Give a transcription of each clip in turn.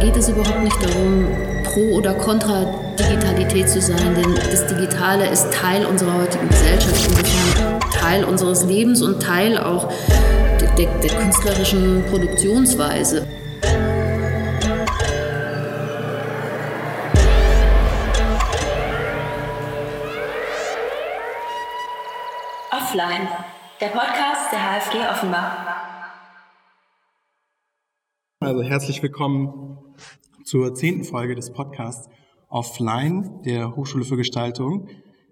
geht es überhaupt nicht darum, pro oder contra Digitalität zu sein, denn das Digitale ist Teil unserer heutigen Gesellschaft, insofern Teil unseres Lebens und Teil auch der, der, der künstlerischen Produktionsweise. Offline, der Podcast der HFG Offenbach. Also herzlich willkommen zur zehnten Folge des Podcasts Offline der Hochschule für Gestaltung,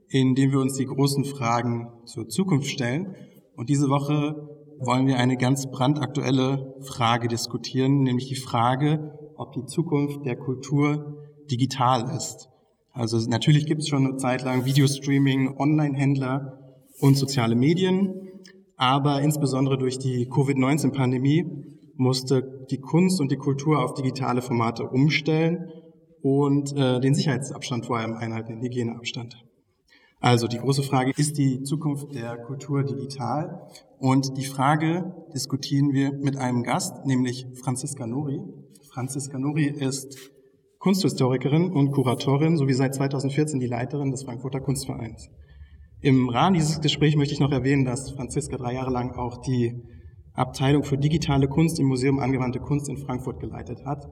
in dem wir uns die großen Fragen zur Zukunft stellen. Und diese Woche wollen wir eine ganz brandaktuelle Frage diskutieren, nämlich die Frage, ob die Zukunft der Kultur digital ist. Also natürlich gibt es schon eine Zeit lang Videostreaming, Online-Händler und soziale Medien, aber insbesondere durch die Covid-19-Pandemie musste die Kunst und die Kultur auf digitale Formate umstellen und äh, den Sicherheitsabstand vor allem einhalten, den Hygieneabstand. Also die große Frage, ist die Zukunft der Kultur digital? Und die Frage diskutieren wir mit einem Gast, nämlich Franziska Nori. Franziska Nori ist Kunsthistorikerin und Kuratorin sowie seit 2014 die Leiterin des Frankfurter Kunstvereins. Im Rahmen dieses Gesprächs möchte ich noch erwähnen, dass Franziska drei Jahre lang auch die Abteilung für digitale Kunst im Museum Angewandte Kunst in Frankfurt geleitet hat.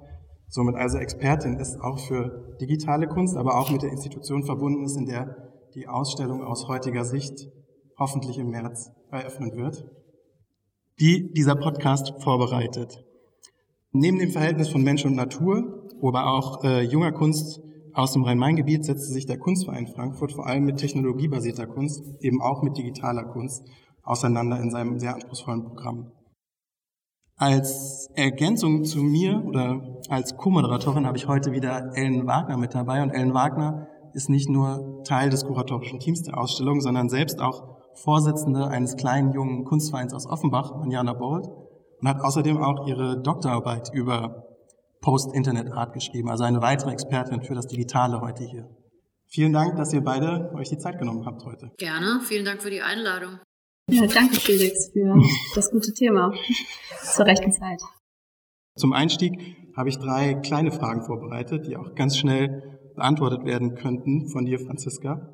Somit also Expertin ist auch für digitale Kunst, aber auch mit der Institution verbunden ist, in der die Ausstellung aus heutiger Sicht hoffentlich im März eröffnen wird, die dieser Podcast vorbereitet. Neben dem Verhältnis von Mensch und Natur, aber auch äh, junger Kunst aus dem Rhein-Main-Gebiet setzte sich der Kunstverein Frankfurt vor allem mit technologiebasierter Kunst, eben auch mit digitaler Kunst auseinander in seinem sehr anspruchsvollen Programm. Als Ergänzung zu mir oder als Co-Moderatorin habe ich heute wieder Ellen Wagner mit dabei. Und Ellen Wagner ist nicht nur Teil des kuratorischen Teams der Ausstellung, sondern selbst auch Vorsitzende eines kleinen jungen Kunstvereins aus Offenbach, Manjana Bold, und hat außerdem auch ihre Doktorarbeit über Post-Internet-Art geschrieben, also eine weitere Expertin für das Digitale heute hier. Vielen Dank, dass ihr beide euch die Zeit genommen habt heute. Gerne, vielen Dank für die Einladung. Ja, danke Felix für das gute Thema zur rechten Zeit. Zum Einstieg habe ich drei kleine Fragen vorbereitet, die auch ganz schnell beantwortet werden könnten von dir, Franziska.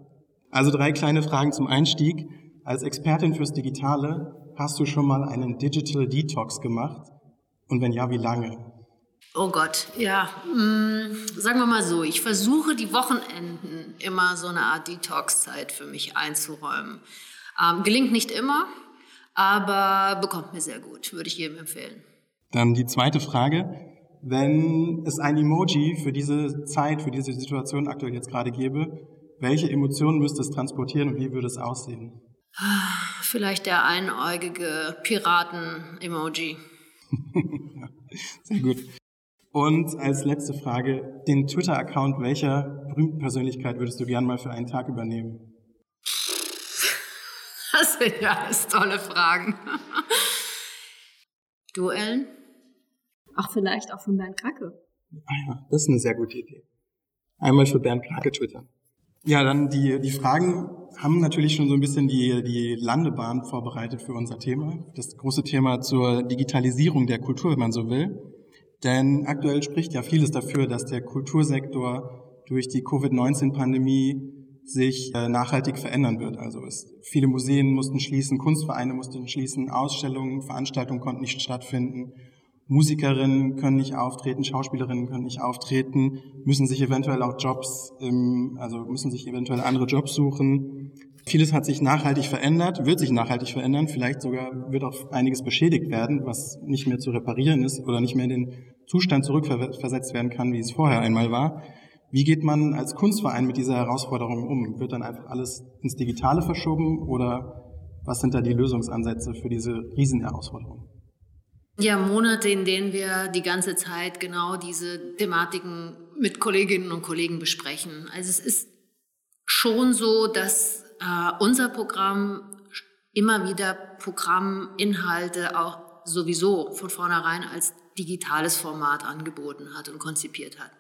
Also drei kleine Fragen zum Einstieg. Als Expertin fürs Digitale hast du schon mal einen Digital Detox gemacht? Und wenn ja, wie lange? Oh Gott, ja. Hm, sagen wir mal so, ich versuche die Wochenenden immer so eine Art Detox-Zeit für mich einzuräumen. Ähm, gelingt nicht immer, aber bekommt mir sehr gut, würde ich jedem empfehlen. Dann die zweite Frage. Wenn es ein Emoji für diese Zeit, für diese Situation aktuell jetzt gerade gäbe, welche Emotionen müsste es transportieren und wie würde es aussehen? Vielleicht der einäugige Piraten-Emoji. sehr gut. Und als letzte Frage, den Twitter-Account welcher berühmten Persönlichkeit würdest du gern mal für einen Tag übernehmen? Das sind ja alles tolle Fragen. Du, Ellen? Ach, vielleicht auch von Bernd Kracke. Ah ja, das ist eine sehr gute Idee. Einmal für Bernd Kracke twittern. Ja, dann die, die Fragen haben natürlich schon so ein bisschen die, die Landebahn vorbereitet für unser Thema. Das große Thema zur Digitalisierung der Kultur, wenn man so will. Denn aktuell spricht ja vieles dafür, dass der Kultursektor durch die Covid-19-Pandemie sich äh, nachhaltig verändern wird. Also es, viele Museen mussten schließen, Kunstvereine mussten schließen, Ausstellungen, Veranstaltungen konnten nicht stattfinden, Musikerinnen können nicht auftreten, Schauspielerinnen können nicht auftreten, müssen sich eventuell auch Jobs, also müssen sich eventuell andere Jobs suchen. Vieles hat sich nachhaltig verändert, wird sich nachhaltig verändern, vielleicht sogar wird auch einiges beschädigt werden, was nicht mehr zu reparieren ist oder nicht mehr in den Zustand zurückversetzt werden kann, wie es vorher einmal war. Wie geht man als Kunstverein mit dieser Herausforderung um? Wird dann einfach alles ins Digitale verschoben oder was sind da die Lösungsansätze für diese Riesenherausforderung? Ja, Monate, in denen wir die ganze Zeit genau diese Thematiken mit Kolleginnen und Kollegen besprechen. Also es ist schon so, dass äh, unser Programm immer wieder Programminhalte auch sowieso von vornherein als digitales Format angeboten hat und konzipiert hat.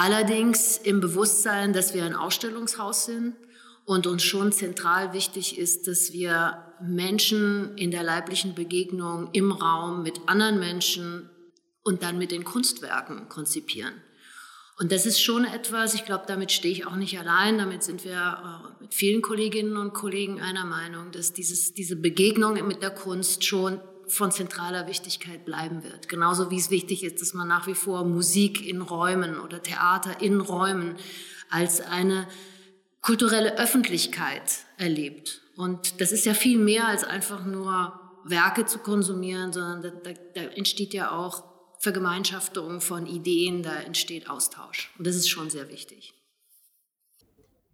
Allerdings im Bewusstsein, dass wir ein Ausstellungshaus sind und uns schon zentral wichtig ist, dass wir Menschen in der leiblichen Begegnung im Raum mit anderen Menschen und dann mit den Kunstwerken konzipieren. Und das ist schon etwas, ich glaube, damit stehe ich auch nicht allein, damit sind wir äh, mit vielen Kolleginnen und Kollegen einer Meinung, dass dieses, diese Begegnung mit der Kunst schon von zentraler Wichtigkeit bleiben wird. Genauso wie es wichtig ist, dass man nach wie vor Musik in Räumen oder Theater in Räumen als eine kulturelle Öffentlichkeit erlebt. Und das ist ja viel mehr als einfach nur Werke zu konsumieren, sondern da, da, entsteht ja auch Vergemeinschaftung von Ideen, da entsteht Austausch. Und das ist schon sehr wichtig.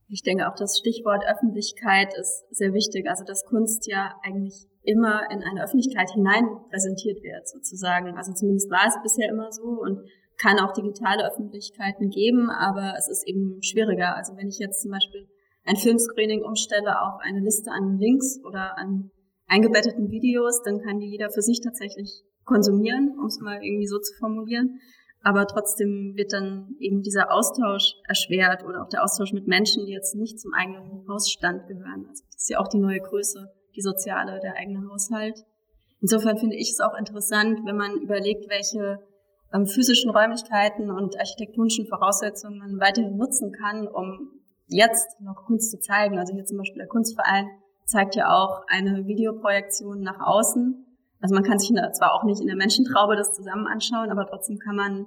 Ich denke auch das Stichwort Öffentlichkeit ist sehr wichtig. Also dass Kunst ja eigentlich immer in eine Öffentlichkeit hinein präsentiert wird, sozusagen. Also zumindest war es bisher immer so und kann auch digitale Öffentlichkeiten geben, aber es ist eben schwieriger. Also wenn ich jetzt zum Beispiel ein Filmscreening umstelle auf eine Liste an Links oder an eingebetteten Videos, dann kann die jeder für sich tatsächlich konsumieren, um es mal irgendwie so zu formulieren. Aber trotzdem wird dann eben dieser Austausch erschwert oder auch der Austausch mit Menschen, die jetzt nicht zum eigenen Hausstand gehören. Also das ist ja auch die neue Größe, die soziale, der eigene Haushalt. Insofern finde ich es auch interessant, wenn man überlegt, welche ähm, physischen Räumlichkeiten und architektonischen Voraussetzungen man weiterhin nutzen kann, um jetzt noch Kunst zu zeigen. Also hier zum Beispiel der Kunstverein zeigt ja auch eine Videoprojektion nach außen. Also man kann sich zwar auch nicht in der Menschentraube das zusammen anschauen, aber trotzdem kann man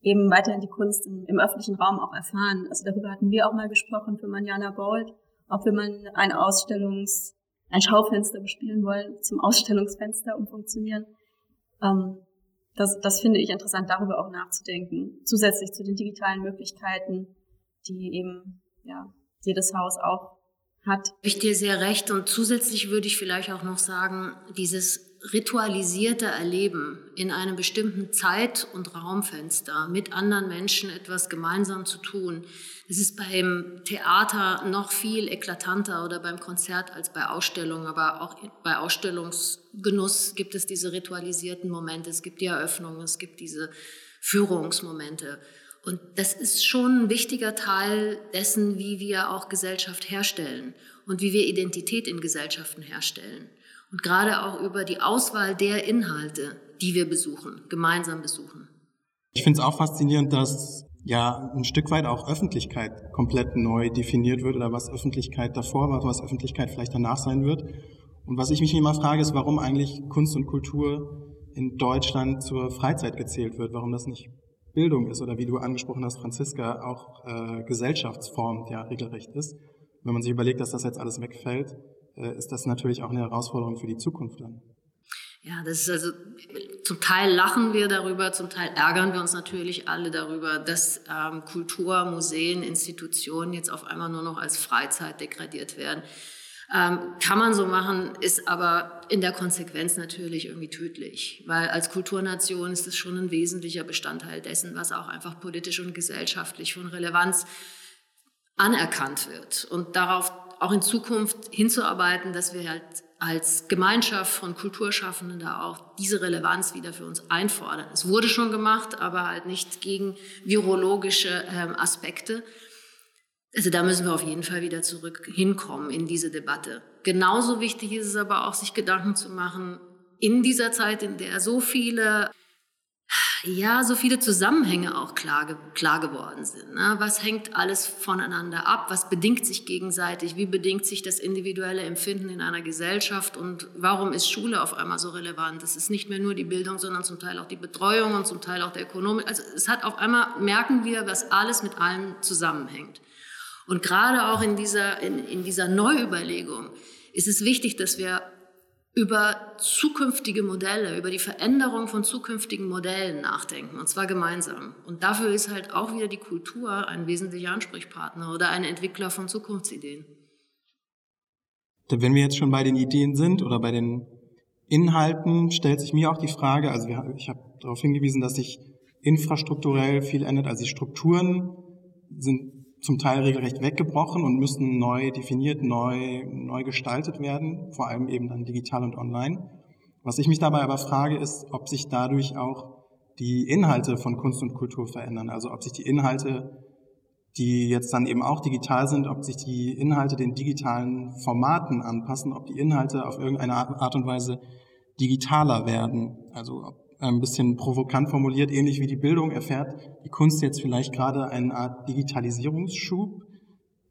eben weiterhin die Kunst im, im öffentlichen Raum auch erfahren. Also darüber hatten wir auch mal gesprochen für Manjana Bold, ob wir mal ein Ausstellungs, ein Schaufenster bespielen wollen, zum Ausstellungsfenster umfunktionieren. Ähm, das, das finde ich interessant, darüber auch nachzudenken, zusätzlich zu den digitalen Möglichkeiten, die eben ja, jedes Haus auch hat. Ich dir sehr recht und zusätzlich würde ich vielleicht auch noch sagen, dieses ritualisierte Erleben in einem bestimmten Zeit- und Raumfenster mit anderen Menschen etwas gemeinsam zu tun. Das ist beim Theater noch viel eklatanter oder beim Konzert als bei Ausstellungen, aber auch bei Ausstellungsgenuss gibt es diese ritualisierten Momente, es gibt die Eröffnungen, es gibt diese Führungsmomente. Und das ist schon ein wichtiger Teil dessen, wie wir auch Gesellschaft herstellen und wie wir Identität in Gesellschaften herstellen. Und gerade auch über die Auswahl der Inhalte, die wir besuchen, gemeinsam besuchen. Ich finde es auch faszinierend, dass ja ein Stück weit auch Öffentlichkeit komplett neu definiert wird oder was Öffentlichkeit davor war, was Öffentlichkeit vielleicht danach sein wird. Und was ich mich immer frage, ist, warum eigentlich Kunst und Kultur in Deutschland zur Freizeit gezählt wird, warum das nicht Bildung ist oder wie du angesprochen hast, Franziska, auch äh, Gesellschaftsform ja regelrecht ist. Wenn man sich überlegt, dass das jetzt alles wegfällt, ist das natürlich auch eine Herausforderung für die Zukunft dann. Ja, das ist also, zum Teil lachen wir darüber, zum Teil ärgern wir uns natürlich alle darüber, dass ähm, Kultur, Museen, Institutionen jetzt auf einmal nur noch als Freizeit degradiert werden. Ähm, kann man so machen, ist aber in der Konsequenz natürlich irgendwie tödlich, weil als Kulturnation ist es schon ein wesentlicher Bestandteil dessen, was auch einfach politisch und gesellschaftlich von Relevanz anerkannt wird. Und darauf auch in Zukunft hinzuarbeiten, dass wir halt als Gemeinschaft von Kulturschaffenden da auch diese Relevanz wieder für uns einfordern. Es wurde schon gemacht, aber halt nicht gegen virologische ähm, Aspekte. Also da müssen wir auf jeden Fall wieder zurück hinkommen in diese Debatte. Genauso wichtig ist es aber auch, sich Gedanken zu machen, in dieser Zeit, in der so viele, ja, so viele Zusammenhänge auch klar, klar geworden sind. Ne? Was hängt alles voneinander ab? Was bedingt sich gegenseitig? Wie bedingt sich das individuelle Empfinden in einer Gesellschaft? Und warum ist Schule auf einmal so relevant? Es ist nicht mehr nur die Bildung, sondern zum Teil auch die Betreuung und zum Teil auch der Ökonomik. Also es hat auf einmal, merken wir, was alles mit allem zusammenhängt. Und gerade auch in dieser, in, in dieser Neuüberlegung ist es wichtig, dass wir über zukünftige Modelle, über die Veränderung von zukünftigen Modellen nachdenken, und zwar gemeinsam. Und dafür ist halt auch wieder die Kultur ein wesentlicher Ansprechpartner oder ein Entwickler von Zukunftsideen. Wenn wir jetzt schon bei den Ideen sind oder bei den Inhalten, stellt sich mir auch die Frage, also ich habe darauf hingewiesen, dass sich infrastrukturell viel ändert, also die Strukturen sind zum Teil regelrecht weggebrochen und müssen neu definiert, neu, neu gestaltet werden, vor allem eben dann digital und online. Was ich mich dabei aber frage, ist, ob sich dadurch auch die Inhalte von Kunst und Kultur verändern. Also ob sich die Inhalte, die jetzt dann eben auch digital sind, ob sich die Inhalte den digitalen Formaten anpassen, ob die Inhalte auf irgendeine Art und Weise digitaler werden. Also ob ein bisschen provokant formuliert, ähnlich wie die Bildung erfährt die Kunst jetzt vielleicht gerade eine Art Digitalisierungsschub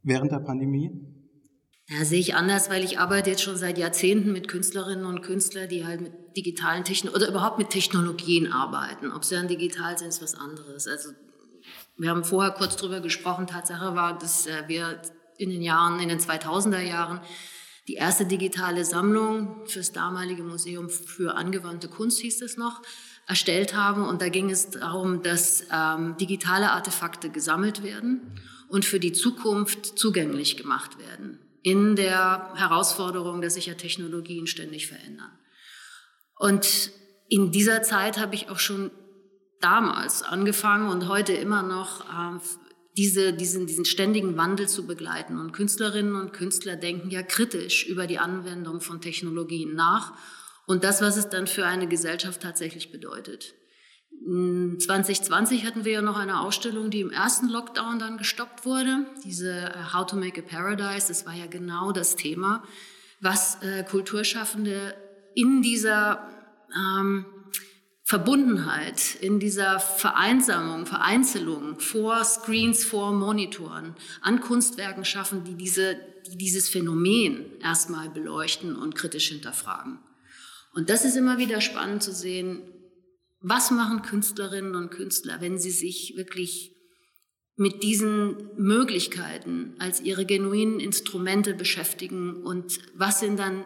während der Pandemie? Ja, sehe ich anders, weil ich arbeite jetzt schon seit Jahrzehnten mit Künstlerinnen und Künstlern, die halt mit digitalen Technologien oder überhaupt mit Technologien arbeiten. Ob sie dann digital sind, ist was anderes. Also wir haben vorher kurz drüber gesprochen. Tatsache war, dass äh, wir in den Jahren, in den 2000er Jahren die erste digitale Sammlung fürs damalige Museum für angewandte Kunst hieß es noch, erstellt haben. Und da ging es darum, dass ähm, digitale Artefakte gesammelt werden und für die Zukunft zugänglich gemacht werden in der Herausforderung, dass sich ja Technologien ständig verändern. Und in dieser Zeit habe ich auch schon damals angefangen und heute immer noch äh, diese, diesen, diesen ständigen Wandel zu begleiten. Und Künstlerinnen und Künstler denken ja kritisch über die Anwendung von Technologien nach und das, was es dann für eine Gesellschaft tatsächlich bedeutet. 2020 hatten wir ja noch eine Ausstellung, die im ersten Lockdown dann gestoppt wurde. Diese äh, How to Make a Paradise, das war ja genau das Thema, was äh, Kulturschaffende in dieser ähm, Verbundenheit, in dieser Vereinsamung, Vereinzelung vor Screens, vor Monitoren an Kunstwerken schaffen, die, diese, die dieses Phänomen erstmal beleuchten und kritisch hinterfragen. Und das ist immer wieder spannend zu sehen, was machen Künstlerinnen und Künstler, wenn sie sich wirklich mit diesen Möglichkeiten als ihre genuinen Instrumente beschäftigen und was sind dann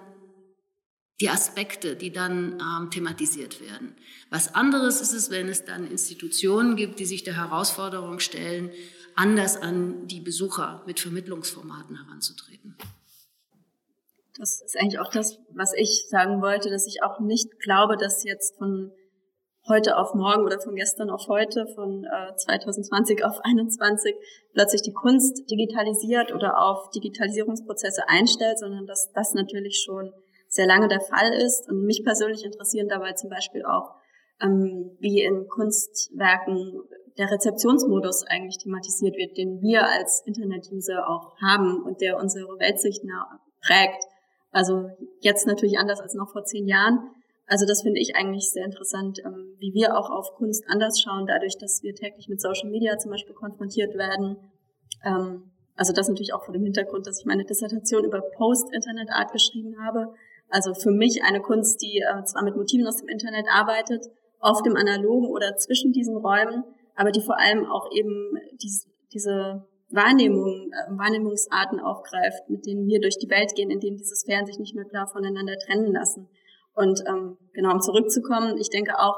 die Aspekte, die dann ähm, thematisiert werden. Was anderes ist es, wenn es dann Institutionen gibt, die sich der Herausforderung stellen, anders an die Besucher mit Vermittlungsformaten heranzutreten. Das ist eigentlich auch das, was ich sagen wollte, dass ich auch nicht glaube, dass jetzt von heute auf morgen oder von gestern auf heute, von äh, 2020 auf 21 plötzlich die Kunst digitalisiert oder auf Digitalisierungsprozesse einstellt, sondern dass das natürlich schon sehr lange der Fall ist. Und mich persönlich interessieren dabei zum Beispiel auch, ähm, wie in Kunstwerken der Rezeptionsmodus eigentlich thematisiert wird, den wir als Internet-User auch haben und der unsere Weltsicht prägt. Also jetzt natürlich anders als noch vor zehn Jahren. Also das finde ich eigentlich sehr interessant, ähm, wie wir auch auf Kunst anders schauen, dadurch, dass wir täglich mit Social Media zum Beispiel konfrontiert werden. Ähm, also das natürlich auch vor dem Hintergrund, dass ich meine Dissertation über Post-Internet-Art geschrieben habe also für mich eine Kunst, die äh, zwar mit Motiven aus dem Internet arbeitet, auf dem analogen oder zwischen diesen Räumen, aber die vor allem auch eben dies, diese Wahrnehmung, äh, Wahrnehmungsarten aufgreift, mit denen wir durch die Welt gehen, in denen diese Sphären sich nicht mehr klar voneinander trennen lassen. Und ähm, genau, um zurückzukommen, ich denke auch,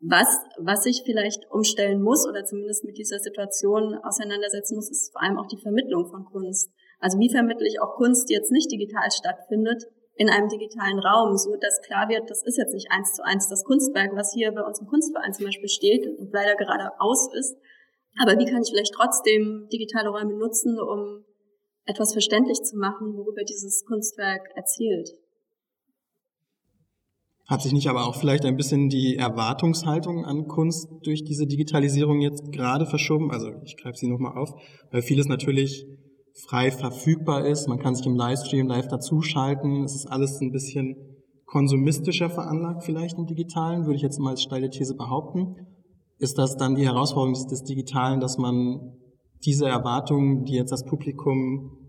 was, was sich vielleicht umstellen muss oder zumindest mit dieser Situation auseinandersetzen muss, ist vor allem auch die Vermittlung von Kunst. Also wie vermittle ich auch Kunst, die jetzt nicht digital stattfindet, in einem digitalen Raum, so dass klar wird, das ist jetzt nicht eins zu eins das Kunstwerk, was hier bei uns im Kunstverein zum Beispiel steht und leider gerade aus ist. Aber wie kann ich vielleicht trotzdem digitale Räume nutzen, um etwas verständlich zu machen, worüber dieses Kunstwerk erzählt? Hat sich nicht aber auch vielleicht ein bisschen die Erwartungshaltung an Kunst durch diese Digitalisierung jetzt gerade verschoben? Also ich greife sie nochmal auf, weil vieles natürlich frei verfügbar ist. Man kann sich im Livestream live dazuschalten. Es ist alles ein bisschen konsumistischer veranlagt vielleicht im Digitalen, würde ich jetzt mal als steile These behaupten. Ist das dann die Herausforderung des, Digitalen, dass man diese Erwartungen, die jetzt das Publikum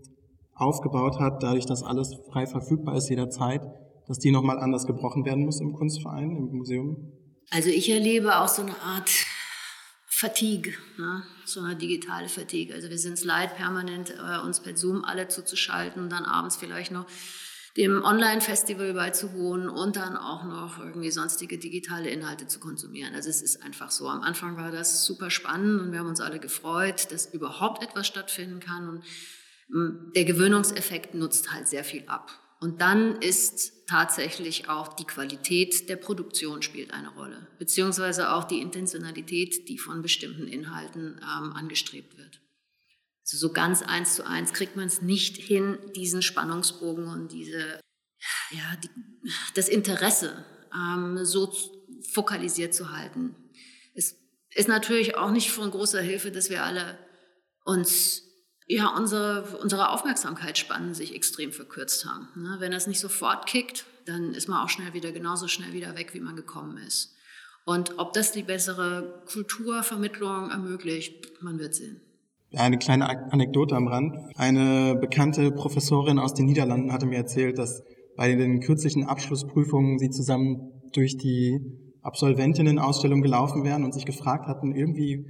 aufgebaut hat, dadurch, dass alles frei verfügbar ist jederzeit, dass die nochmal anders gebrochen werden muss im Kunstverein, im Museum? Also ich erlebe auch so eine Art Fatigue, ne? so eine digitale Fatigue. Also wir sind es leid, permanent äh, uns per Zoom alle zuzuschalten und dann abends vielleicht noch dem Online-Festival beizuwohnen und dann auch noch irgendwie sonstige digitale Inhalte zu konsumieren. Also es ist einfach so. Am Anfang war das super spannend und wir haben uns alle gefreut, dass überhaupt etwas stattfinden kann und mm, der Gewöhnungseffekt nutzt halt sehr viel ab. Und dann ist tatsächlich auch die Qualität der Produktion spielt eine Rolle, beziehungsweise auch die Intentionalität, die von bestimmten Inhalten ähm, angestrebt wird. Also so ganz eins zu eins kriegt man es nicht hin, diesen Spannungsbogen und diese, ja, die, das Interesse ähm, so fokalisiert zu halten. Es ist natürlich auch nicht von großer Hilfe, dass wir alle uns ja, unsere, unsere Aufmerksamkeitsspannen sich extrem verkürzt haben. Ne? Wenn das nicht sofort kickt, dann ist man auch schnell wieder genauso schnell wieder weg, wie man gekommen ist. Und ob das die bessere Kulturvermittlung ermöglicht, man wird sehen. Eine kleine Anekdote am Rand. Eine bekannte Professorin aus den Niederlanden hatte mir erzählt, dass bei den kürzlichen Abschlussprüfungen sie zusammen durch die Absolventinnen-Ausstellung gelaufen wären und sich gefragt hatten, irgendwie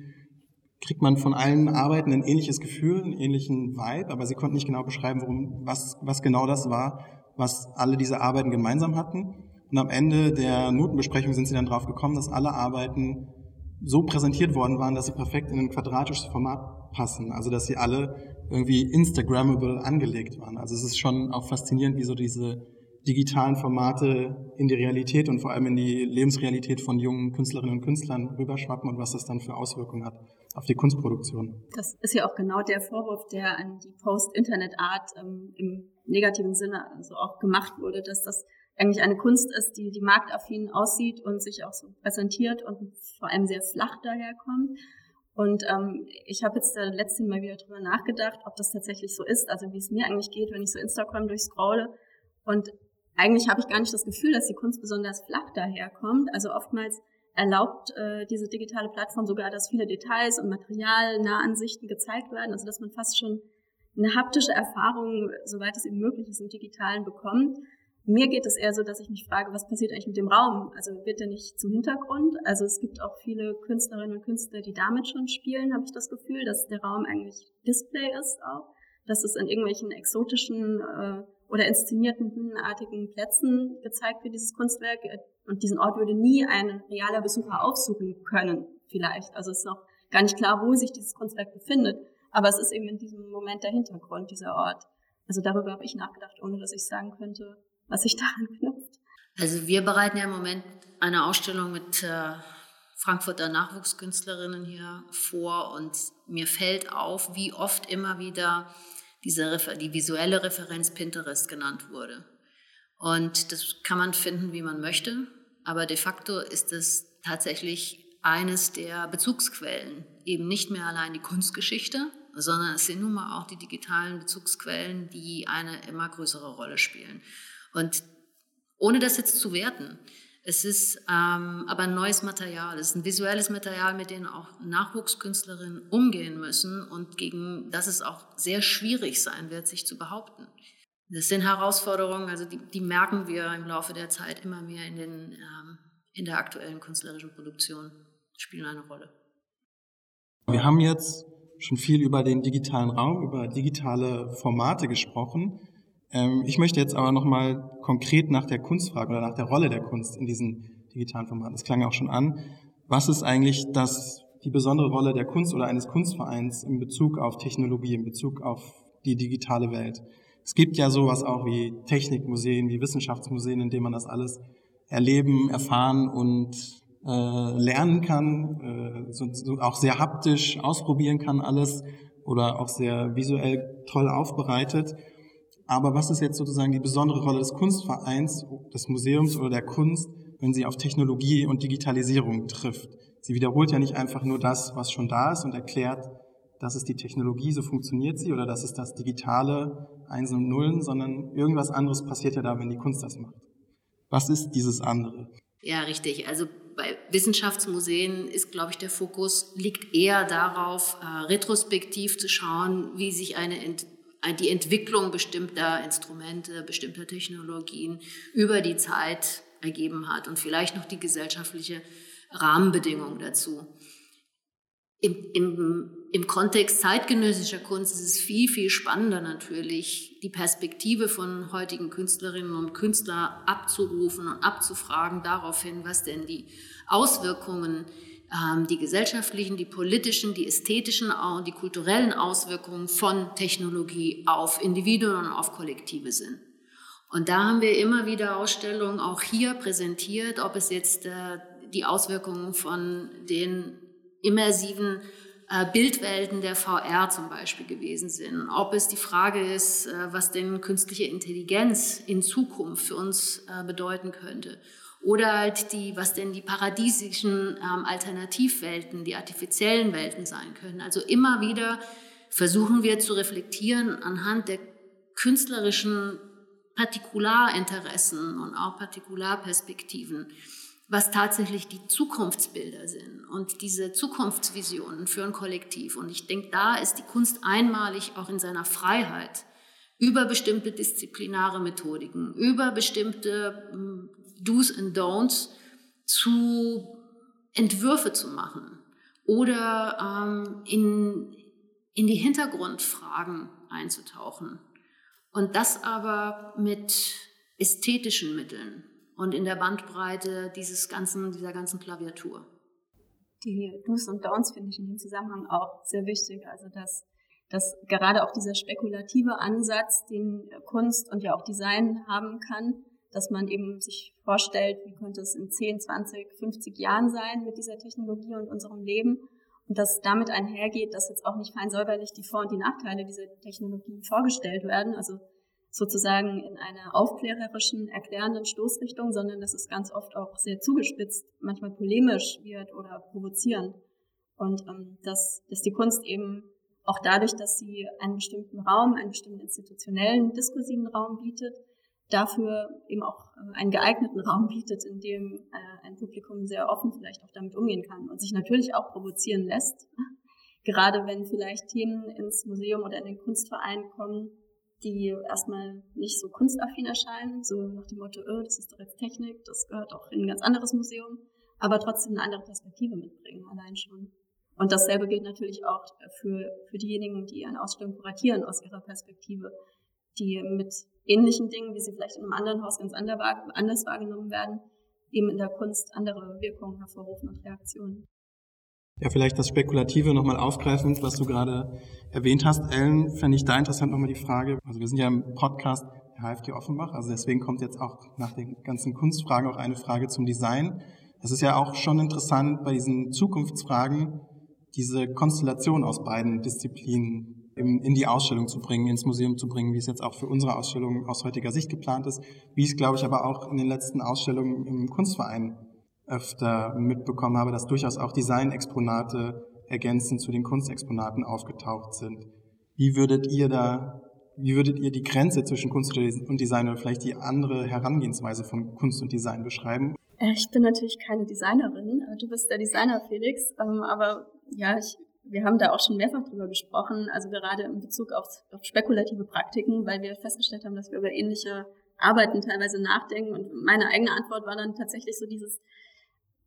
kriegt man von allen Arbeiten ein ähnliches Gefühl, einen ähnlichen Vibe, aber sie konnten nicht genau beschreiben, worum, was, was genau das war, was alle diese Arbeiten gemeinsam hatten. Und am Ende der Notenbesprechung sind sie dann drauf gekommen, dass alle Arbeiten so präsentiert worden waren, dass sie perfekt in ein quadratisches Format passen. Also dass sie alle irgendwie Instagrammable angelegt waren. Also es ist schon auch faszinierend, wie so diese digitalen Formate in die Realität und vor allem in die Lebensrealität von jungen Künstlerinnen und Künstlern rüberschwappen und was das dann für Auswirkungen hat auf die Kunstproduktion. Das ist ja auch genau der Vorwurf, der an die Post-Internet-Art ähm, im negativen Sinne also auch gemacht wurde, dass das eigentlich eine Kunst ist, die, die marktaffin aussieht und sich auch so präsentiert und vor allem sehr flach daherkommt. Und ähm, ich habe jetzt da letztens mal wieder drüber nachgedacht, ob das tatsächlich so ist, also wie es mir eigentlich geht, wenn ich so Instagram durchscrolle. Und eigentlich habe ich gar nicht das Gefühl, dass die Kunst besonders flach daherkommt. Also oftmals erlaubt äh, diese digitale Plattform sogar, dass viele Details und Material, Nahansichten gezeigt werden, also dass man fast schon eine haptische Erfahrung, soweit es eben möglich ist, im Digitalen bekommt. Mir geht es eher so, dass ich mich frage, was passiert eigentlich mit dem Raum? Also wird der nicht zum Hintergrund? Also es gibt auch viele Künstlerinnen und Künstler, die damit schon spielen, habe ich das Gefühl, dass der Raum eigentlich Display ist auch, dass es an irgendwelchen exotischen äh, oder inszenierten bühnenartigen Plätzen gezeigt wird, dieses Kunstwerk. Und diesen Ort würde nie ein realer Besucher aufsuchen können, vielleicht. Also es ist noch gar nicht klar, wo sich dieses Kunstwerk befindet. Aber es ist eben in diesem Moment der Hintergrund, dieser Ort. Also darüber habe ich nachgedacht, ohne dass ich sagen könnte, was sich daran knüpft. Also wir bereiten ja im Moment eine Ausstellung mit äh, Frankfurter Nachwuchskünstlerinnen hier vor und mir fällt auf, wie oft immer wieder diese die visuelle Referenz Pinterest genannt wurde. Und das kann man finden, wie man möchte, aber de facto ist es tatsächlich eines der Bezugsquellen, eben nicht mehr allein die Kunstgeschichte, sondern es sind nun mal auch die digitalen Bezugsquellen, die eine immer größere Rolle spielen. Und ohne das jetzt zu werten, es ist ähm, aber ein neues Material, es ist ein visuelles Material, mit dem auch Nachwuchskünstlerinnen umgehen müssen und gegen das es auch sehr schwierig sein wird, sich zu behaupten. Das sind Herausforderungen, also die, die merken wir im Laufe der Zeit immer mehr in, den, ähm, in der aktuellen künstlerischen Produktion, spielen eine Rolle. Wir haben jetzt schon viel über den digitalen Raum, über digitale Formate gesprochen. Ähm, ich möchte jetzt aber nochmal konkret nach der Kunst fragen oder nach der Rolle der Kunst in diesen digitalen Formaten. Das klang ja auch schon an. Was ist eigentlich das, die besondere Rolle der Kunst oder eines Kunstvereins in Bezug auf Technologie, in Bezug auf die digitale Welt? Es gibt ja sowas auch wie Technikmuseen, wie Wissenschaftsmuseen, in denen man das alles erleben, erfahren und äh, lernen kann, äh, so, so auch sehr haptisch ausprobieren kann alles oder auch sehr visuell toll aufbereitet. Aber was ist jetzt sozusagen die besondere Rolle des Kunstvereins, des Museums oder der Kunst, wenn sie auf Technologie und Digitalisierung trifft? Sie wiederholt ja nicht einfach nur das, was schon da ist und erklärt, das ist die Technologie, so funktioniert sie oder das ist das digitale Einsen und Nullen, sondern irgendwas anderes passiert ja da, wenn die Kunst das macht. Was ist dieses andere? Ja, richtig. Also bei Wissenschaftsmuseen ist, glaube ich, der Fokus liegt eher darauf, äh, retrospektiv zu schauen, wie sich eine Ent die Entwicklung bestimmter Instrumente, bestimmter Technologien über die Zeit ergeben hat und vielleicht noch die gesellschaftliche Rahmenbedingung dazu. Im, im, Im Kontext zeitgenössischer Kunst ist es viel, viel spannender natürlich, die Perspektive von heutigen Künstlerinnen und Künstlern abzurufen und abzufragen daraufhin, was denn die Auswirkungen ähm, die gesellschaftlichen, die politischen, die ästhetischen und die kulturellen Auswirkungen von Technologie auf Individuen und auf Kollektive sind. Und da haben wir immer wieder Ausstellungen auch hier präsentiert, ob es jetzt äh, die Auswirkungen von den immersiven äh, Bildwelten der VR zum Beispiel gewesen sind, ob es die Frage ist, äh, was denn künstliche Intelligenz in Zukunft für uns bedeuten könnte oder halt die, was denn die paradiesischen ähm, Alternativwelten, die artifiziellen Welten sein können. Also immer wieder versuchen wir zu reflektieren anhand der künstlerischen Partikularinteressen und auch Partikularperspektiven. was tatsächlich die Zukunftsbilder sind und diese Zukunftsvisionen für ein Kollektiv. Und ich denke, da ist die Kunst einmalig auch in seiner Freiheit über bestimmte disziplinare Methodiken, über bestimmte hm, Do's and Don'ts zu Entwürfe zu machen oder ähm, in, in die Hintergrundfragen einzutauchen. Und das aber mit ästhetischen Mitteln und in der Bandbreite dieses ganzen, dieser ganzen Klaviatur. Die Do's und Don'ts finde ich in dem Zusammenhang auch sehr wichtig. Also dass, dass gerade auch dieser spekulative Ansatz, den Kunst und ja auch Design haben kann, dass man eben sich vorstellt, wie könnte es in 10, 20, 50 Jahren sein mit dieser Technologie und unserem Leben. Und dass damit einhergeht, dass jetzt auch nicht fein säuberlich die Vor- und die Nachteile dieser Technologie vorgestellt werden. Also sozusagen in einer aufklärerischen, erklärenden Stoßrichtung, sondern dass es ganz oft auch sehr zugespitzt, manchmal polemisch wird oder provozierend. Und ähm, dass, dass die Kunst eben auch dadurch, dass sie einen bestimmten Raum, einen bestimmten institutionellen, diskursiven Raum bietet, dafür eben auch äh, einen geeigneten Raum bietet, in dem äh, ein Publikum sehr offen vielleicht auch damit umgehen kann und sich natürlich auch provozieren lässt. Gerade wenn vielleicht Themen ins Museum oder in den Kunstverein kommen, die erstmal nicht so kunstaffin erscheinen, so nach dem Motto, oh, das ist doch jetzt Technik, das gehört auch in ein ganz anderes Museum, aber trotzdem eine andere Perspektive mitbringen, allein schon. Und dasselbe gilt natürlich auch für, für diejenigen, die eine Ausstellung kuratieren aus ihrer Perspektive, die mit ähnlichen Dingen, wie sie vielleicht in einem anderen Haus ganz anders wahrgenommen werden, eben in der Kunst andere Wirkungen hervorrufen und Reaktionen. Ja, vielleicht das Spekulative nochmal aufgreifend, was du gerade erwähnt hast. Ellen, fände ich da interessant nochmal die Frage, also wir sind ja im Podcast der HFG Offenbach, also deswegen kommt jetzt auch nach den ganzen Kunstfragen auch eine Frage zum Design. Es ist ja auch schon interessant bei diesen Zukunftsfragen, diese Konstellation aus beiden Disziplinen in die Ausstellung zu bringen, ins Museum zu bringen, wie es jetzt auch für unsere Ausstellung aus heutiger Sicht geplant ist, wie es, glaube ich, aber auch in den letzten Ausstellungen im Kunstverein öfter mitbekommen habe, dass durchaus auch Designexponate ergänzend zu den Kunstexponaten aufgetaucht sind. Wie würdet ihr da, wie würdet ihr die Grenze zwischen Kunst und Design oder vielleicht die andere Herangehensweise von Kunst und Design beschreiben? Äh, ich bin natürlich keine Designerin, du bist der Designer, Felix, ähm, aber ja, ich, wir haben da auch schon mehrfach drüber gesprochen, also gerade in Bezug auf, auf spekulative Praktiken, weil wir festgestellt haben, dass wir über ähnliche Arbeiten teilweise nachdenken und meine eigene Antwort war dann tatsächlich so dieses,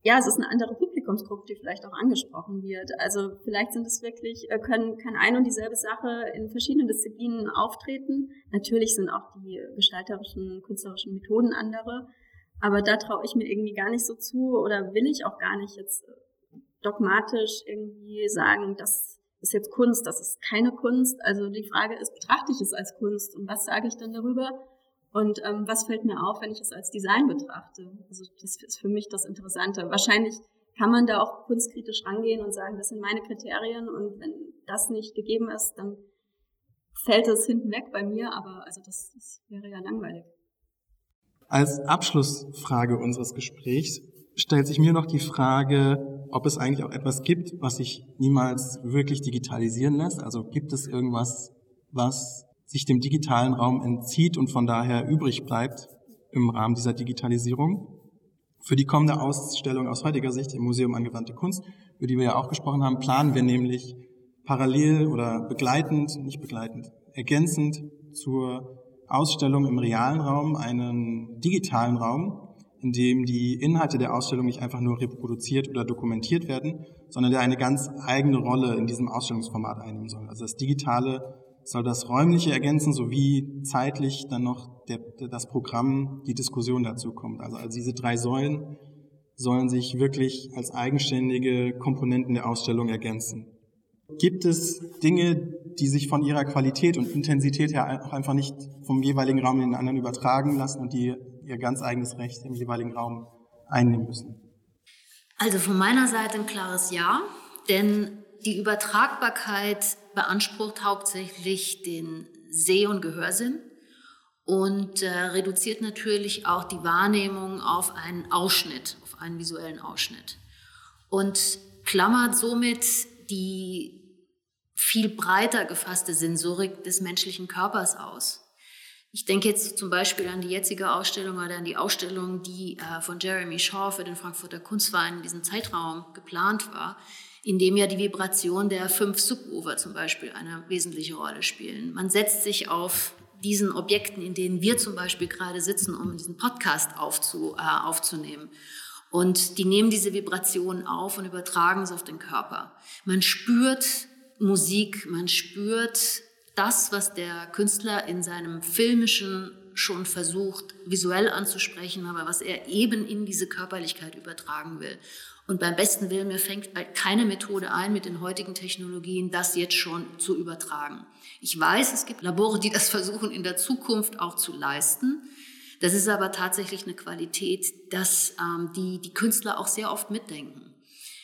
ja, es ist eine andere Publikumsgruppe, die vielleicht auch angesprochen wird. Also vielleicht sind es wirklich, äh, können, kann ein und dieselbe Sache in verschiedenen Disziplinen auftreten. Natürlich sind auch die gestalterischen, künstlerischen Methoden andere. Aber da traue ich mir irgendwie gar nicht so zu oder will ich auch gar nicht jetzt äh, dogmatisch irgendwie sagen, das ist jetzt Kunst, das ist keine Kunst. Also die Frage ist, betrachte ich es als Kunst und was sage ich dann darüber? Und ähm, was fällt mir auf, wenn ich es als Design betrachte? Also das ist für mich das Interessante. Wahrscheinlich kann man da auch kunstkritisch rangehen und sagen, das sind meine Kriterien und wenn das nicht gegeben ist, dann fällt es hinten weg bei mir, aber also das, das wäre ja langweilig. Als Abschlussfrage unseres Gesprächs stellt sich mir noch die Frage, ob es eigentlich auch etwas gibt, was sich niemals wirklich digitalisieren lässt. Also gibt es irgendwas, was sich dem digitalen Raum entzieht und von daher übrig bleibt im Rahmen dieser Digitalisierung. Für die kommende Ausstellung aus heutiger Sicht im Museum Angewandte Kunst, über die wir ja auch gesprochen haben, planen wir nämlich parallel oder begleitend, nicht begleitend, ergänzend zur Ausstellung im realen Raum einen digitalen Raum, in dem die Inhalte der Ausstellung nicht einfach nur reproduziert oder dokumentiert werden, sondern der eine ganz eigene Rolle in diesem Ausstellungsformat einnehmen soll. Also das Digitale soll das Räumliche ergänzen, sowie zeitlich dann noch der, das Programm, die Diskussion dazu kommt. Also, also diese drei Säulen sollen sich wirklich als eigenständige Komponenten der Ausstellung ergänzen. Gibt es Dinge, die sich von ihrer Qualität und Intensität her auch einfach nicht vom jeweiligen Raum in den anderen übertragen lassen und die ihr ganz eigenes Recht im jeweiligen Raum einnehmen müssen? Also von meiner Seite ein klares Ja, denn die Übertragbarkeit beansprucht hauptsächlich den Seh- und Gehörsinn und äh, reduziert natürlich auch die Wahrnehmung auf einen Ausschnitt, auf einen visuellen Ausschnitt. Und klammert somit die viel breiter gefasste Sensorik des menschlichen Körpers aus. Ich denke jetzt zum Beispiel an die jetzige Ausstellung oder an die Ausstellung, die äh, von Jeremy Shaw für den Frankfurter Kunstverein in diesem Zeitraum geplant war, in dem ja die Vibration der fünf Subwoofer zum Beispiel eine wesentliche Rolle spielen. Man setzt sich auf diesen Objekten, in denen wir zum Beispiel gerade sitzen, um diesen Podcast aufzu, äh, aufzunehmen. Und die nehmen diese Vibration auf und übertragen es auf den Körper. Man spürt Musik, man spürt das, was der Künstler in seinem filmischen schon versucht, visuell anzusprechen, aber was er eben in diese Körperlichkeit übertragen will. Und beim besten Willen, mir fängt keine Methode ein, mit den heutigen Technologien das jetzt schon zu übertragen. Ich weiß, es gibt Labore, die das versuchen in der Zukunft auch zu leisten. Das ist aber tatsächlich eine Qualität, dass ähm, die, die Künstler auch sehr oft mitdenken.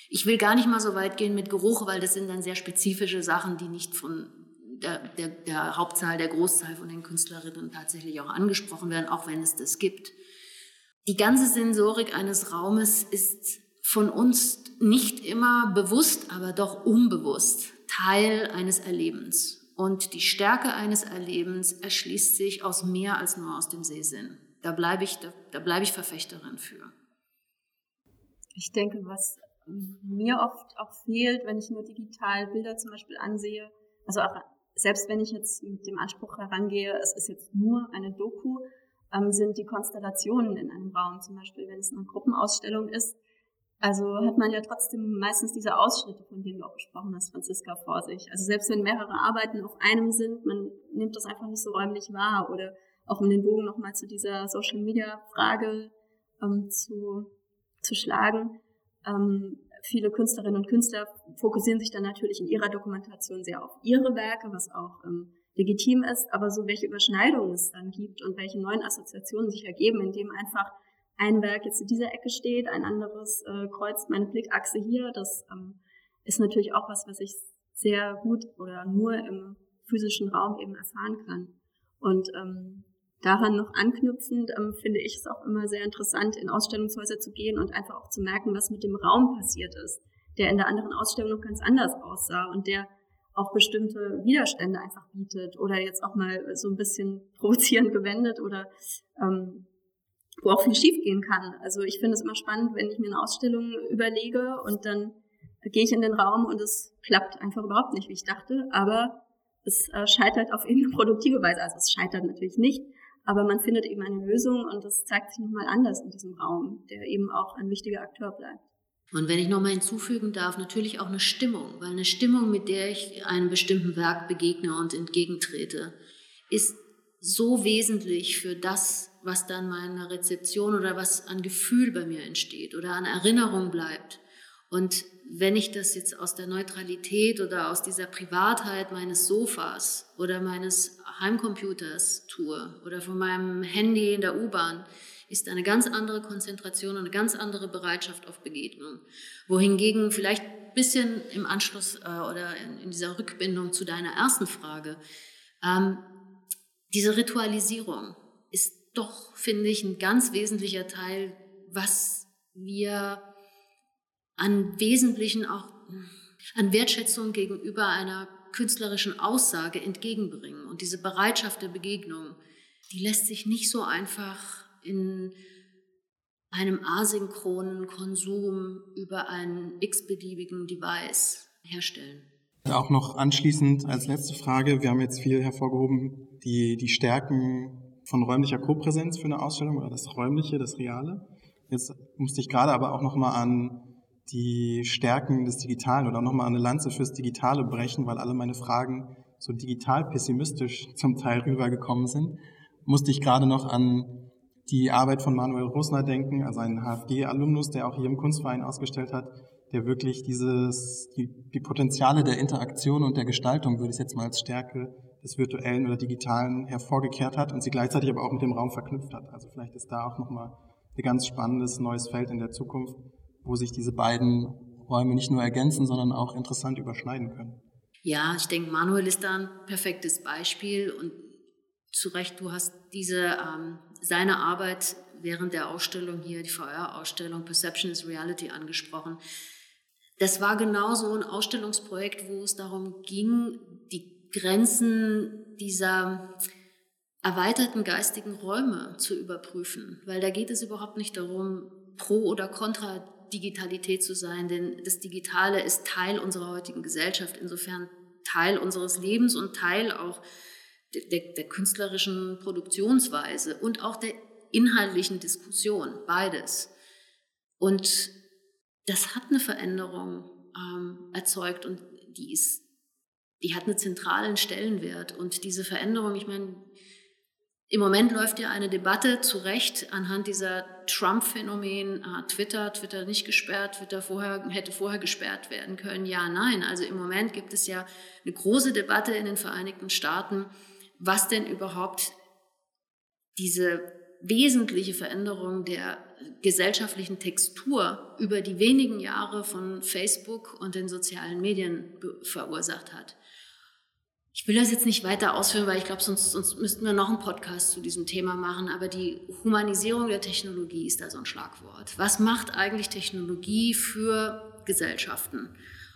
Ich will gar nicht mal so weit gehen mit Geruch, weil das sind dann sehr spezifische Sachen, die nicht von der, der, der Hauptzahl, der Großzahl von den Künstlerinnen tatsächlich auch angesprochen werden, auch wenn es das gibt. Die ganze Sensorik eines Raumes ist von uns nicht immer bewusst, aber doch unbewusst Teil eines Erlebens. Und die Stärke eines Erlebens erschließt sich aus mehr als nur aus dem Sehsinn. Da bleibe ich, da, da bleibe ich Verfechterin für. Ich denke, was mir oft auch fehlt, wenn ich nur digital Bilder zum Beispiel ansehe, also auch selbst wenn ich jetzt mit dem Anspruch herangehe, es ist jetzt nur eine Doku, ähm, sind die Konstellationen in einem Raum, zum Beispiel wenn es eine Gruppenausstellung ist, also hat man ja trotzdem meistens diese Ausschnitte, von denen du auch gesprochen hast, Franziska, vor sich. Also selbst wenn mehrere Arbeiten auf einem sind, man nimmt das einfach nicht so räumlich wahr. Oder auch um den Bogen nochmal zu dieser Social-Media-Frage ähm, zu, zu schlagen. Ähm, viele Künstlerinnen und Künstler fokussieren sich dann natürlich in ihrer Dokumentation sehr auf ihre Werke, was auch ähm, legitim ist, aber so welche Überschneidungen es dann gibt und welche neuen Assoziationen sich ergeben, indem einfach ein Werk jetzt in dieser Ecke steht, ein anderes äh, kreuzt meine Blickachse hier. Das ähm, ist natürlich auch was, was ich sehr gut oder nur im physischen Raum eben erfahren kann. Und ähm, daran noch anknüpfend ähm, finde ich es auch immer sehr interessant, in Ausstellungshäuser zu gehen und einfach auch zu merken, was mit dem Raum passiert ist, der in der anderen Ausstellung noch ganz anders aussah und der auch bestimmte Widerstände einfach bietet oder jetzt auch mal so ein bisschen provozierend gewendet oder ähm, wo auch viel schiefgehen kann. Also ich finde es immer spannend, wenn ich mir eine Ausstellung überlege und dann gehe ich in den Raum und es klappt einfach überhaupt nicht, wie ich dachte. Aber es äh, scheitert auf irgendeine produktive Weise. Also es scheitert natürlich nicht, aber man findet eben eine Lösung und das zeigt sich nochmal anders in diesem Raum, der eben auch ein wichtiger Akteur bleibt. Und wenn ich nochmal hinzufügen darf, natürlich auch eine Stimmung, weil eine Stimmung, mit der ich einem bestimmten Werk begegne und entgegentrete, ist so wesentlich für das, was dann meine Rezeption oder was an Gefühl bei mir entsteht oder an Erinnerung bleibt. Und wenn ich das jetzt aus der Neutralität oder aus dieser Privatheit meines Sofas oder meines Heimcomputers tue oder von meinem Handy in der U-Bahn, ist eine ganz andere Konzentration und eine ganz andere Bereitschaft auf Begegnung. Wohingegen vielleicht ein bisschen im Anschluss äh, oder in, in, dieser Rückbindung zu deiner ersten Frage, ähm, diese Ritualisierung ist doch, finde ich, ein ganz wesentlicher Teil, was wir an Wesentlichen auch an Wertschätzung gegenüber einer künstlerischen Aussage entgegenbringen. Und diese Bereitschaft der Begegnung, die lässt sich nicht so einfach in einem asynchronen Konsum über einen x-beliebigen Device herstellen. Auch noch anschließend als letzte Frage, wir haben jetzt viel hervorgehoben, die, die Stärken von räumlicher Kopräsenz für eine Ausstellung oder das Räumliche, das Reale. Jetzt musste ich gerade aber auch nochmal an die Stärken des Digitalen oder nochmal eine Lanze fürs Digitale brechen, weil alle meine Fragen so digital pessimistisch zum Teil rübergekommen sind. Musste ich gerade noch an die Arbeit von Manuel Rosner denken, also ein HFG-Alumnus, der auch hier im Kunstverein ausgestellt hat, der wirklich dieses, die, die Potenziale der Interaktion und der Gestaltung, würde ich jetzt mal als Stärke des virtuellen oder digitalen hervorgekehrt hat und sie gleichzeitig aber auch mit dem Raum verknüpft hat. Also vielleicht ist da auch nochmal ein ganz spannendes neues Feld in der Zukunft, wo sich diese beiden Räume nicht nur ergänzen, sondern auch interessant überschneiden können. Ja, ich denke, Manuel ist da ein perfektes Beispiel und zu Recht, du hast diese, ähm, seine Arbeit während der Ausstellung hier, die VR-Ausstellung Perception is Reality angesprochen. Das war genauso ein Ausstellungsprojekt, wo es darum ging, die Grenzen dieser erweiterten geistigen Räume zu überprüfen, weil da geht es überhaupt nicht darum, pro oder contra Digitalität zu sein, denn das Digitale ist Teil unserer heutigen Gesellschaft, insofern Teil unseres Lebens und Teil auch der, der künstlerischen Produktionsweise und auch der inhaltlichen Diskussion, beides. Und das hat eine Veränderung ähm, erzeugt und die ist, die hat einen zentralen Stellenwert. Und diese Veränderung, ich meine, im Moment läuft ja eine Debatte zu Recht anhand dieser Trump-Phänomen, ah, Twitter, Twitter nicht gesperrt, Twitter vorher, hätte vorher gesperrt werden können. Ja, nein. Also im Moment gibt es ja eine große Debatte in den Vereinigten Staaten, was denn überhaupt diese wesentliche Veränderung der gesellschaftlichen Textur über die wenigen Jahre von Facebook und den sozialen Medien verursacht hat. Ich will das jetzt nicht weiter ausführen, weil ich glaube, sonst, sonst müssten wir noch einen Podcast zu diesem Thema machen. Aber die Humanisierung der Technologie ist da so ein Schlagwort. Was macht eigentlich Technologie für Gesellschaften?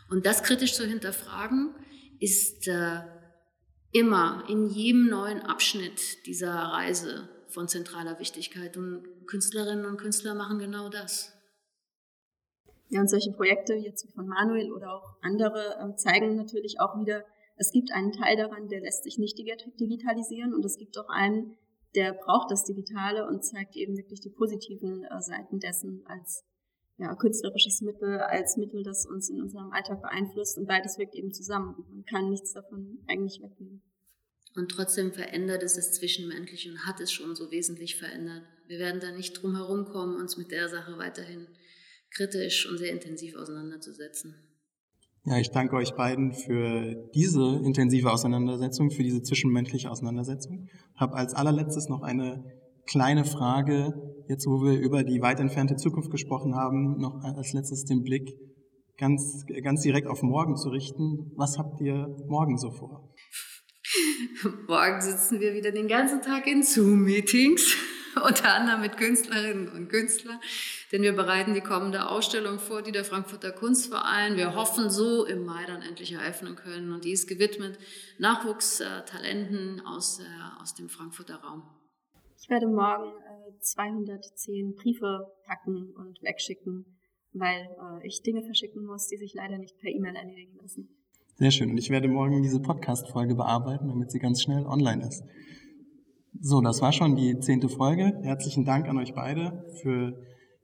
Und das kritisch zu hinterfragen, ist äh, immer in jedem neuen Abschnitt dieser Reise von zentraler Wichtigkeit. Und Künstlerinnen und Künstler machen genau das. Ja, und solche Projekte jetzt von Manuel oder auch andere äh, zeigen natürlich auch wieder, es gibt einen Teil daran, der lässt sich nicht digitalisieren und es gibt auch einen, der braucht das Digitale und zeigt eben wirklich die positiven äh, Seiten dessen als ja, künstlerisches Mittel, als Mittel, das uns in unserem Alltag beeinflusst und beides wirkt eben zusammen. Man kann nichts davon eigentlich wegnehmen. Und trotzdem verändert es das Zwischenmenschliche und hat es schon so wesentlich verändert. Wir werden da nicht drum herum kommen, uns mit der Sache weiterhin kritisch und sehr intensiv auseinanderzusetzen. Ja, ich danke euch beiden für diese intensive Auseinandersetzung, für diese zwischenmenschliche Auseinandersetzung. Habe als allerletztes noch eine kleine Frage, jetzt wo wir über die weit entfernte Zukunft gesprochen haben, noch als letztes den Blick ganz, ganz direkt auf morgen zu richten. Was habt ihr morgen so vor? Morgen sitzen wir wieder den ganzen Tag in Zoom-Meetings, unter anderem mit Künstlerinnen und Künstlern, denn wir bereiten die kommende Ausstellung vor, die der Frankfurter Kunstverein, wir hoffen so im Mai dann endlich eröffnen können und die ist gewidmet Nachwuchstalenten aus, äh, aus dem Frankfurter Raum. Ich werde morgen äh, 210 Briefe packen und wegschicken, weil äh, ich Dinge verschicken muss, die sich leider nicht per E-Mail erledigen lassen. Sehr schön. Und ich werde morgen diese Podcast-Folge bearbeiten, damit sie ganz schnell online ist. So, das war schon die zehnte Folge. Herzlichen Dank an euch beide für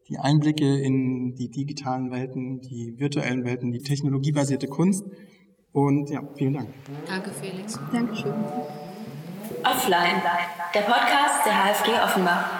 die Einblicke in die digitalen Welten, die virtuellen Welten, die technologiebasierte Kunst. Und ja, vielen Dank. Danke, Felix. Dankeschön. Offline, der Podcast der HFG Offenbach.